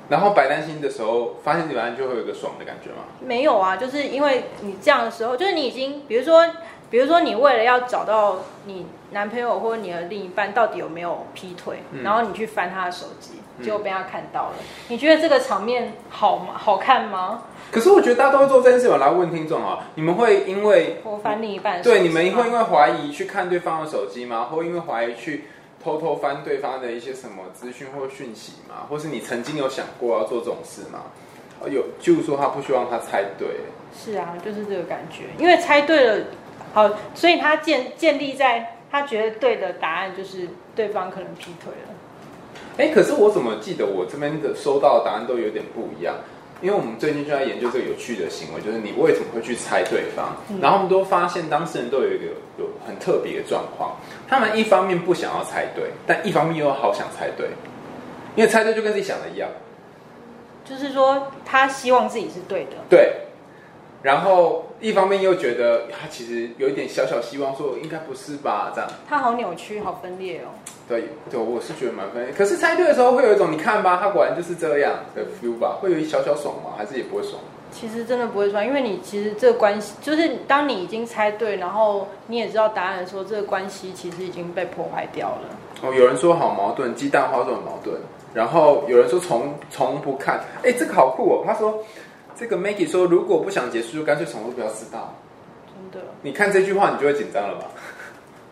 然后白担心的时候，发现答案就会有一个爽的感觉吗？没有啊，就是因为你这样的时候，就是你已经比如说，比如说你为了要找到你男朋友或者你的另一半到底有没有劈腿，嗯、然后你去翻他的手机，结果被他看到了，嗯、你觉得这个场面好吗？好看吗？可是我觉得大家都会做这件事。我来问听众啊，你们会因为我翻另一半对，你们会因为怀疑去看对方的手机吗？或因为怀疑去偷偷翻对方的一些什么资讯或讯息吗？或是你曾经有想过要做这种事吗？有，就是说他不希望他猜对。是啊，就是这个感觉，因为猜对了，好，所以他建建立在他觉得对的答案就是对方可能劈腿了。哎，可是我怎么记得我这边的收到的答案都有点不一样？因为我们最近就在研究这个有趣的行为，就是你为什么会去猜对方？嗯、然后我们都发现当事人都有一个有很特别的状况，他们一方面不想要猜对，但一方面又好想猜对，因为猜对就跟自己想的一样，就是说他希望自己是对的。对，然后一方面又觉得他其实有一点小小希望，说应该不是吧？这样。他好扭曲，好分裂哦。对对，我是觉得蛮分裂。可是猜对的时候会有一种你看吧，他果然就是这样的 feel 吧？会有一小小爽吗？还是也不会爽？其实真的不会爽，因为你其实这个关系，就是当你已经猜对，然后你也知道答案的时候，这个关系其实已经被破坏掉了。哦，有人说好矛盾，鸡蛋花这种矛盾。然后有人说从从不看，哎，这个好酷哦。他说这个 Maggie 说，如果不想结束，就干脆从都不要知道。真的？你看这句话，你就会紧张了吧？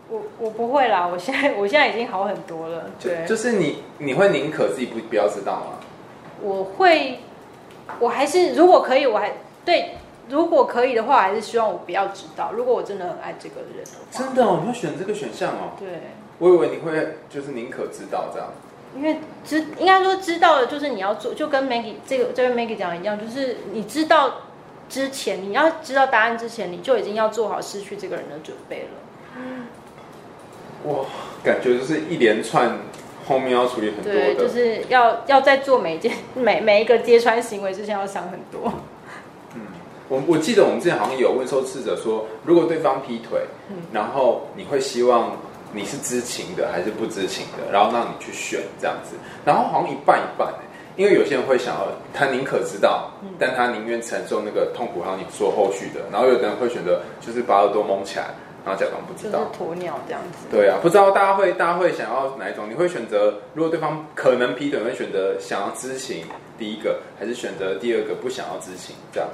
我我不会啦，我现在 我现在已经好很多了。对，就，就是你你会宁可自己不不要知道吗？我会。我还是如果可以，我还对，如果可以的话，还是希望我不要知道。如果我真的很爱这个人的话，真的哦，你会选这个选项哦？对，我以为你会就是宁可知道这样。因为知应该说知道的，就是你要做，就跟 Maggie 这个这位 Maggie 讲的一样，就是你知道之前，你要知道答案之前，你就已经要做好失去这个人的准备了。嗯，哇，感觉就是一连串。后面要处理很多就是要要在做每一件每每一个揭穿行为之前要想很多。嗯，我我记得我们之前好像有问受试者说，如果对方劈腿，嗯，然后你会希望你是知情的还是不知情的，然后让你去选这样子，然后好像一半一半，因为有些人会想要他宁可知道，但他宁愿承受那个痛苦，然后你说后续的，然后有的人会选择就是把耳朵蒙起来。然后假装不知道，就是鸵鸟这样子。对啊，不知道大家会，大家会想要哪一种？你会选择，如果对方可能劈腿，会选择想要知情第一个，还是选择第二个不想要知情这样？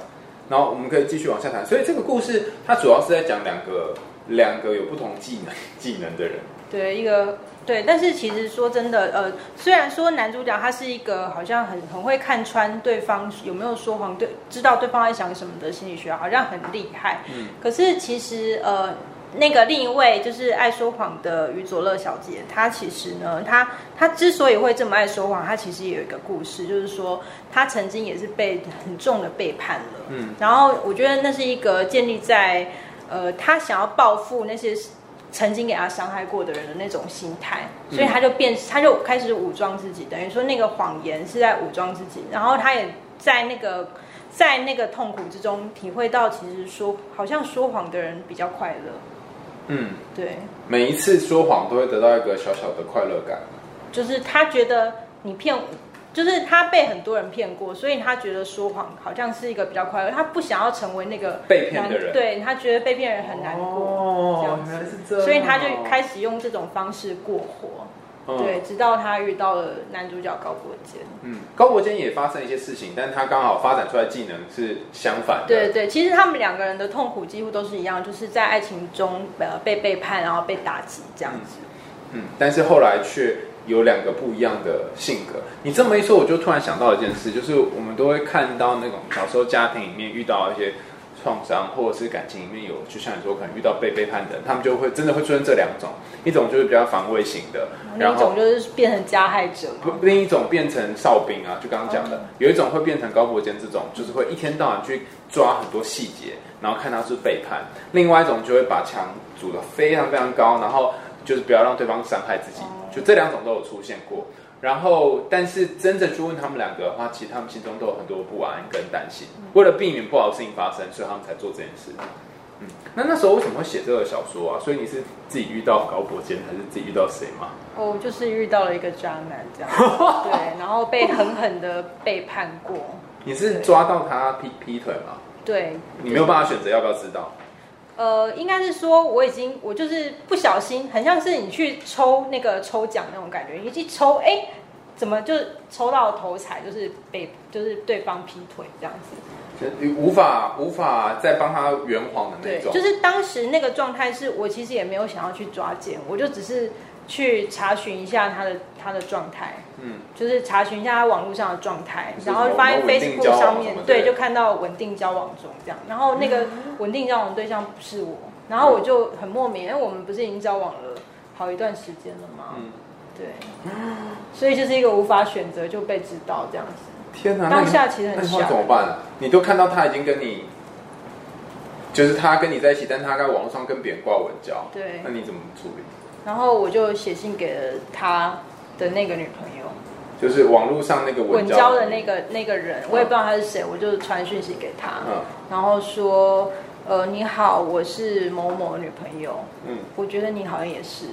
然后我们可以继续往下谈。所以这个故事它主要是在讲两个两个有不同技能技能的人。对，一个对，但是其实说真的，呃，虽然说男主角他是一个好像很很会看穿对方有没有说谎，对，知道对方在想什么的心理学，好像很厉害。嗯，可是其实呃。那个另一位就是爱说谎的于佐乐小姐，她其实呢，她她之所以会这么爱说谎，她其实也有一个故事，就是说她曾经也是被很重的背叛了。嗯，然后我觉得那是一个建立在呃，他想要报复那些曾经给他伤害过的人的那种心态，所以他就变，他就开始武装自己，等于说那个谎言是在武装自己，然后他也在那个在那个痛苦之中体会到，其实说好像说谎的人比较快乐。嗯，对，每一次说谎都会得到一个小小的快乐感，就是他觉得你骗，就是他被很多人骗过，所以他觉得说谎好像是一个比较快乐，他不想要成为那个被骗的人，对，他觉得被骗人很难过，所以他就开始用这种方式过活。对，直到他遇到了男主角高国坚。嗯，高国坚也发生一些事情，但他刚好发展出来技能是相反的。对对，其实他们两个人的痛苦几乎都是一样，就是在爱情中呃被背叛，然后被打击这样子。嗯，但是后来却有两个不一样的性格。你这么一说，我就突然想到一件事，就是我们都会看到那种小时候家庭里面遇到一些。创伤或者是感情里面有，就像你说，可能遇到被背叛的人，他们就会真的会出现这两种，一种就是比较防卫型的，然后另一种就是变成加害者，另一种变成哨兵啊，就刚刚讲的，有一种会变成高柏坚这种，就是会一天到晚去抓很多细节，然后看他是背叛；另外一种就会把墙筑得非常非常高，然后就是不要让对方伤害自己，就这两种都有出现过。然后，但是真正去问他们两个的话，其实他们心中都有很多不安跟担心。为了避免不好的事情发生，所以他们才做这件事。嗯，那那时候为什么会写这个小说啊？所以你是自己遇到高柏坚，还是自己遇到谁吗？哦，就是遇到了一个渣男这样。对，然后被狠狠的背叛过。你是抓到他劈劈腿吗？对。你没有办法选择要不要知道。呃，应该是说我已经，我就是不小心，很像是你去抽那个抽奖那种感觉，你一抽，哎，怎么就抽到头彩，就是被就是对方劈腿这样子，你无法无法再帮他圆谎的那种。对，就是当时那个状态是我其实也没有想要去抓奸，我就只是。去查询一下他的他的状态，嗯，就是查询一下他网络上的状态，然后发现 Facebook 上面对，就看到稳定交往中这样，然后那个稳定交往对象不是我，然后我就很莫名，因为我们不是已经交往了好一段时间了吗？嗯，对，所以就是一个无法选择就被知道这样子。天哪，当下其实很想怎么办？你都看到他已经跟你，就是他跟你在一起，但他在网络上跟别人挂稳交，对，那你怎么处理？然后我就写信给了他的那个女朋友，就是网络上那个稳交的那个那个人，我也不知道他是谁，我就传讯息给他，嗯，然后说，呃，你好，我是某某女朋友，嗯，我觉得你好像也是，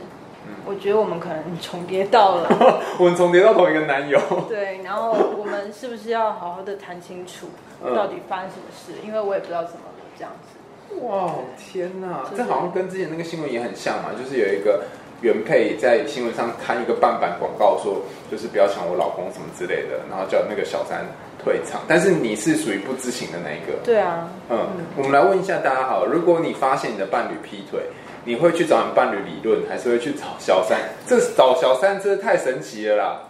嗯，我觉得我们可能重叠到了，我们重叠到同一个男友，对，然后我们是不是要好好的谈清楚，到底发生什么事？因为我也不知道怎么了，这样子，哇，天哪，这好像跟之前那个新闻也很像嘛，就是有一个。原配在新闻上看一个半版广告，说就是不要抢我老公什么之类的，然后叫那个小三退场。但是你是属于不知情的那一个。对啊。嗯，嗯，我们来问一下大家好，如果你发现你的伴侣劈腿，你会去找你伴侣理论，还是会去找小三？这找小三真的太神奇了啦！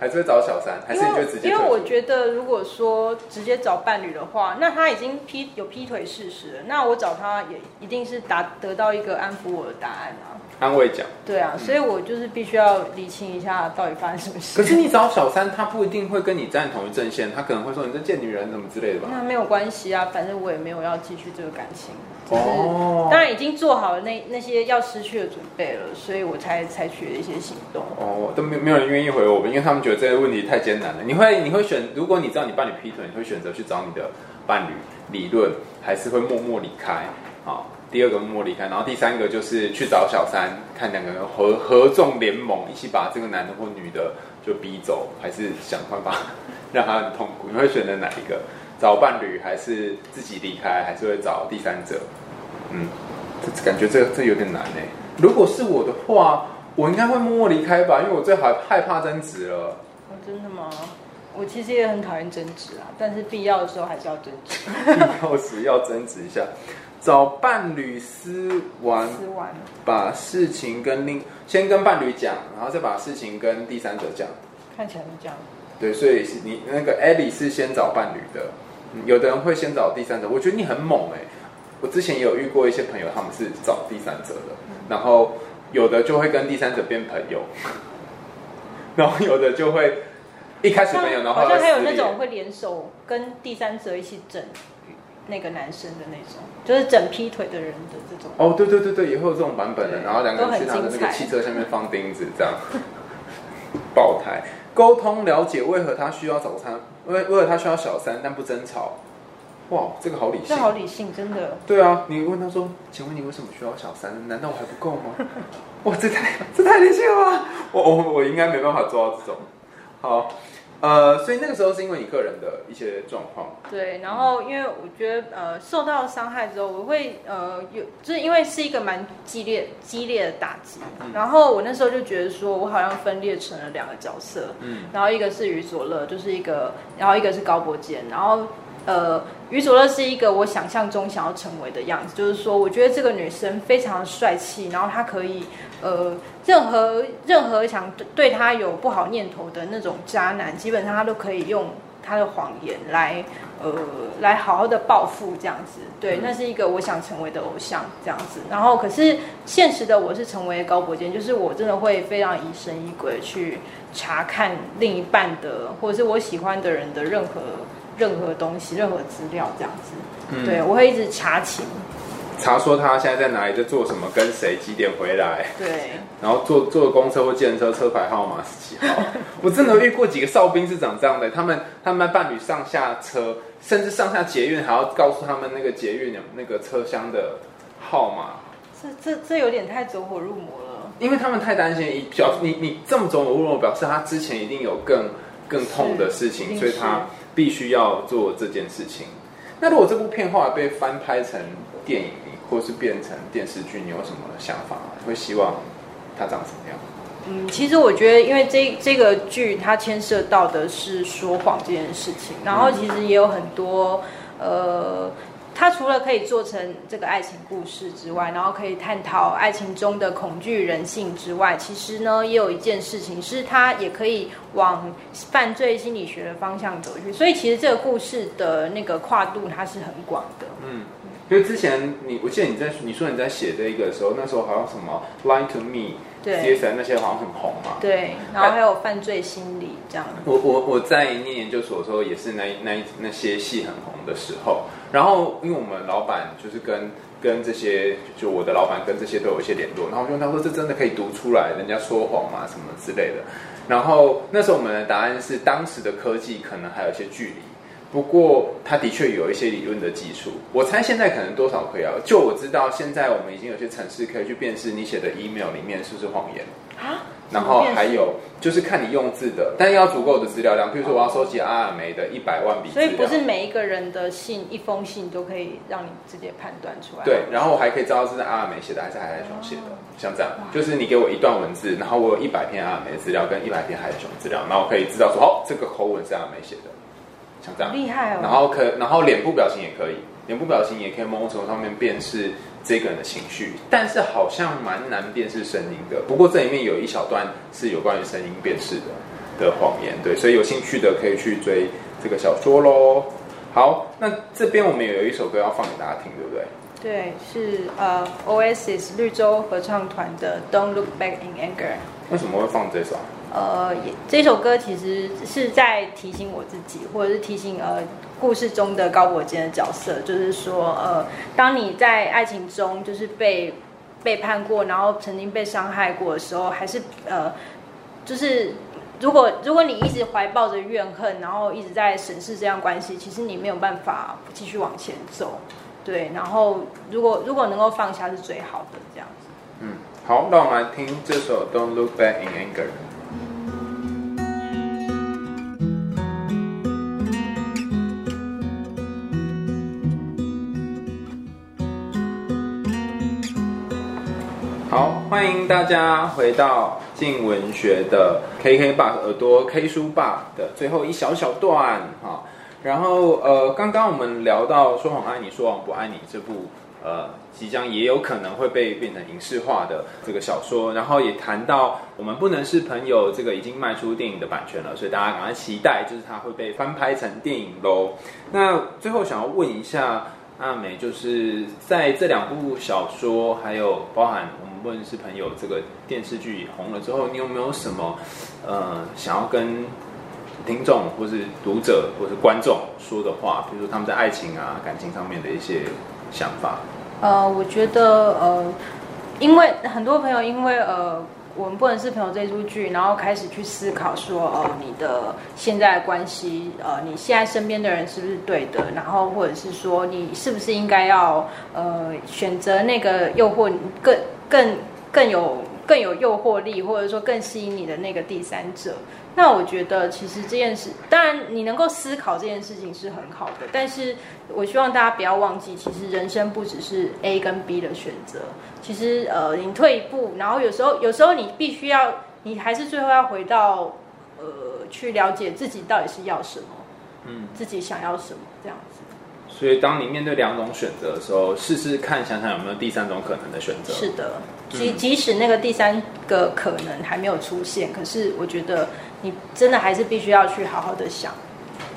还是会找小三，还是你就直接？因为我觉得，如果说直接找伴侣的话，那他已经劈有劈腿事实了，那我找他也一定是达得到一个安抚我的答案啊。安慰奖，对啊，所以我就是必须要理清一下到底发生什么事。可是你找小三，他不一定会跟你站同一阵线，他可能会说你这贱女人什么之类的吧？那没有关系啊，反正我也没有要继续这个感情。哦，当然已经做好了那那些要失去的准备了，所以我才采取了一些行动。哦，都没没有人愿意回我们，因为他们觉得这个问题太艰难了。你会你会选，如果你知道你伴侣劈腿，你会选择去找你的伴侣理论，还是会默默离开？好。第二个默默离开，然后第三个就是去找小三，看两个人合合纵联盟，一起把这个男的或女的就逼走，还是想办法让他很痛苦？你会选择哪一个？找伴侣，还是自己离开，还是会找第三者？嗯，这感觉这这有点难哎。如果是我的话，我应该会默默离开吧，因为我最害害怕争执了。哦，真的吗？我其实也很讨厌争执啊，但是必要的时候还是要争执。必要时要争执一下。找伴侣撕完，撕完，把事情跟另先跟伴侣讲，然后再把事情跟第三者讲。看起来是这样。对，所以是你那个艾莉是先找伴侣的，有的人会先找第三者。我觉得你很猛哎、欸，我之前也有遇过一些朋友，他们是找第三者的，嗯、然后有的就会跟第三者变朋友，然后有的就会一开始朋友，然后好像还有那种会联手跟第三者一起整。那个男生的那种，就是整劈腿的人的这种。哦，对对对对，也会有这种版本的。然后两个人去他的那个汽车下面放钉子，这样 爆胎。沟通了解为何他需要早餐，为为何他需要小三，但不争吵。哇，这个好理性，这好理性，真的。对啊，你问他说：“请问你为什么需要小三？难道我还不够吗？” 哇，这太这太理性了吧！我我我应该没办法做到这种。好。呃，所以那个时候是因为你个人的一些状况。对，然后因为我觉得呃受到伤害之后，我会呃有就是因为是一个蛮激烈激烈的打击，嗯、然后我那时候就觉得说我好像分裂成了两个角色，嗯，然后一个是于佐乐，就是一个，然后一个是高博坚，然后。呃，于佐乐是一个我想象中想要成为的样子，就是说，我觉得这个女生非常帅气，然后她可以，呃，任何任何想对她有不好念头的那种渣男，基本上她都可以用她的谎言来，呃，来好好的报复这样子。对，那是一个我想成为的偶像这样子。然后，可是现实的我是成为高博坚，就是我真的会非常疑神疑鬼去查看另一半的，或者是我喜欢的人的任何。任何东西，任何资料这样子，嗯、对我会一直查勤，查说他现在在哪里，在做什么，跟谁，几点回来，对，然后坐坐公车或计程车，车牌号码是几号？我真的遇过几个哨兵是长这样的，他们他们伴侣上下车，甚至上下捷运还要告诉他们那个捷运那个车厢的号码，这这这有点太走火入魔了，因为他们太担心，表你你这么走火入魔，表示他之前一定有更更痛的事情，所以他。必须要做这件事情。那如果这部片后来被翻拍成电影，或是变成电视剧，你有什么想法？你会希望它长什么样？嗯，其实我觉得，因为这这个剧它牵涉到的是说谎这件事情，然后其实也有很多呃。它除了可以做成这个爱情故事之外，然后可以探讨爱情中的恐惧人性之外，其实呢，也有一件事情是它也可以往犯罪心理学的方向走去。所以其实这个故事的那个跨度它是很广的。嗯，因为之前你我记得你在你说你在写这一个的时候，那时候好像什么《Lie to Me》对那些好像很红嘛。对，然后还有犯罪心理这样。我我我在念研究所的时候，也是那那那些戏很红的时候。然后，因为我们老板就是跟跟这些就我的老板跟这些都有一些联络，然后我就问他说：“这真的可以读出来？人家说谎吗？什么之类的？”然后那时候我们的答案是，当时的科技可能还有一些距离。不过，它的确有一些理论的基础。我猜现在可能多少可以啊？就我知道，现在我们已经有些城市可以去辨识你写的 email 里面是不是谎言啊。然后还有就是看你用字的，但要足够的资料量。比如说，我要收集阿尔梅的一百万笔，所以不是每一个人的信，一封信都可以让你直接判断出来。对，然后我还可以知道是阿尔梅写的还是海海熊写的，像这样，就是你给我一段文字，然后我有一百篇阿尔梅的资料跟一百篇海海熊资料，然后我可以知道说，哦，这个口吻是阿尔梅写的。像这样厉害哦，然后可，然后脸部表情也可以，脸部表情也可以某种程度上面辨识这个人的情绪，但是好像蛮难辨识声音的。不过这里面有一小段是有关于声音辨识的的谎言，对，所以有兴趣的可以去追这个小说喽。好，那这边我们也有一首歌要放给大家听，对不对？对，是呃，Oasis 绿洲合唱团的《Don't Look Back in Anger》。为什么会放这首？呃，这首歌其实是在提醒我自己，或者是提醒呃故事中的高博坚的角色，就是说，呃，当你在爱情中就是被背叛过，然后曾经被伤害过的时候，还是呃，就是如果如果你一直怀抱着怨恨，然后一直在审视这样关系，其实你没有办法继续往前走，对。然后如果如果能够放下是最好的这样子。嗯，好，那我们来听这首《Don't Look Back in Anger》。好，欢迎大家回到镜文学的 K K 爸耳朵 K 书吧的最后一小小段哈。然后呃，刚刚我们聊到说谎爱你，说谎不爱你这部呃即将也有可能会被变成影视化的这个小说，然后也谈到我们不能是朋友，这个已经卖出电影的版权了，所以大家赶快期待，就是它会被翻拍成电影喽。那最后想要问一下阿美，就是在这两部小说，还有包含我们。问是朋友，这个电视剧红了之后，你有没有什么呃想要跟听众或是读者或是观众说的话？比如说他们在爱情啊、感情上面的一些想法。呃，我觉得呃，因为很多朋友因为呃我们不能是朋友这出剧，然后开始去思考说呃你的现在关系呃你现在身边的人是不是对的？然后或者是说你是不是应该要呃选择那个诱惑更。更更有更有诱惑力，或者说更吸引你的那个第三者，那我觉得其实这件事，当然你能够思考这件事情是很好的，但是我希望大家不要忘记，其实人生不只是 A 跟 B 的选择，其实呃，你退一步，然后有时候有时候你必须要，你还是最后要回到呃，去了解自己到底是要什么，嗯，自己想要什么这样子。所以，当你面对两种选择的时候，试试看，想想有没有第三种可能的选择。是的，即即使那个第三个可能还没有出现，可是我觉得你真的还是必须要去好好的想。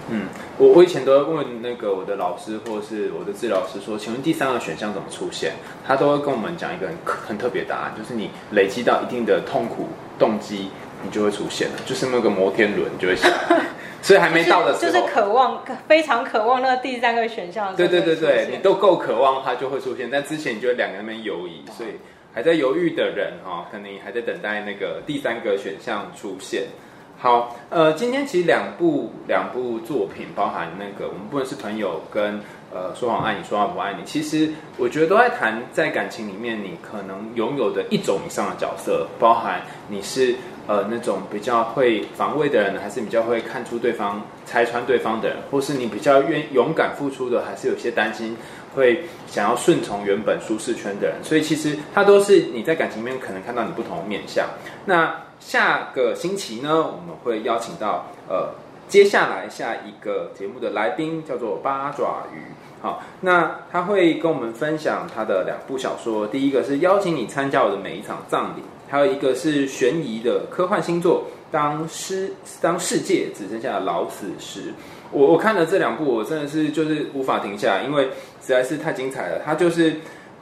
嗯，我我以前都会问那个我的老师或是我的治疗师说，请问第三个选项怎么出现？他都会跟我们讲一个很很特别的答案，就是你累积到一定的痛苦动机，你就会出现了，就是那个摩天轮就会下来。所以还没到的时候，就是，就是渴望，非常渴望那个第三个选项。对对对对，你都够渴望，它就会出现。但之前你就两个人在那边犹豫，所以还在犹豫的人哈，可能还在等待那个第三个选项出现。好，呃，今天其实两部两部作品，包含那个我们不能是朋友跟呃说谎爱你，说谎不爱你。其实我觉得都在谈在感情里面，你可能拥有的一种以上的角色，包含你是。呃，那种比较会防卫的人，还是比较会看出对方、拆穿对方的人，或是你比较愿勇敢付出的，还是有些担心会想要顺从原本舒适圈的人。所以其实它都是你在感情里面可能看到你不同的面相。那下个星期呢，我们会邀请到呃接下来下一个节目的来宾叫做八爪鱼，好，那他会跟我们分享他的两部小说，第一个是邀请你参加我的每一场葬礼。还有一个是悬疑的科幻星座，当世当世界只剩下老死时，我我看了这两部，我真的是就是无法停下，因为实在是太精彩了。它就是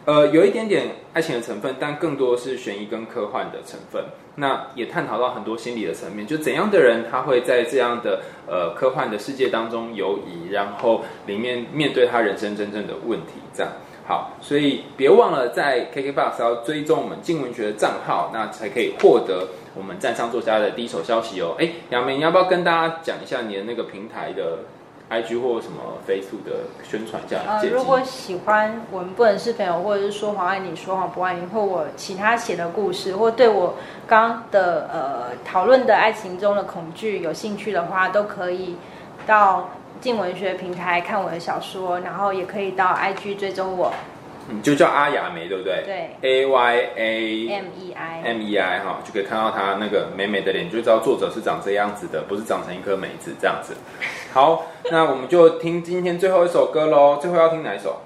呃有一点点爱情的成分，但更多是悬疑跟科幻的成分。那也探讨到很多心理的层面，就怎样的人他会在这样的呃科幻的世界当中游移，然后里面面对他人生真正的问题，这样。好，所以别忘了在 KKBOX 要追踪我们静文学的账号，那才可以获得我们站上作家的第一手消息哦。哎，杨明，你要不要跟大家讲一下你的那个平台的 IG 或什么 Facebook 的宣传这样？呃，如果喜欢我们不能是朋友，或者是说谎爱你，说谎不爱你，或我其他写的故事，或对我刚刚的呃讨论的爱情中的恐惧有兴趣的话，都可以到。镜文学平台看我的小说，然后也可以到 IG 追踪我。你就叫阿雅梅，对不对？对，A Y A M E I M E I 哈，就可以看到她那个美美的脸，就知道作者是长这样子的，不是长成一颗梅子这样子。好，那我们就听今天最后一首歌喽。最后要听哪一首？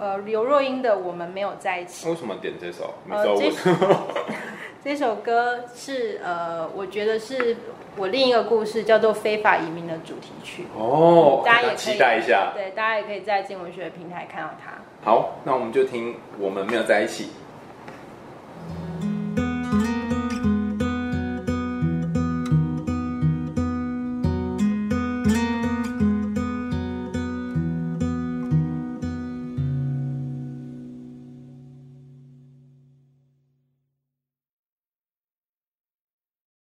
呃，刘若英的《我们没有在一起》。为什么点这首？呃，这首歌是呃，我觉得是我另一个故事叫做《非法移民》的主题曲哦，大家也期待一下。对，大家也可以在静文学的平台看到它。好，那我们就听《我们没有在一起》。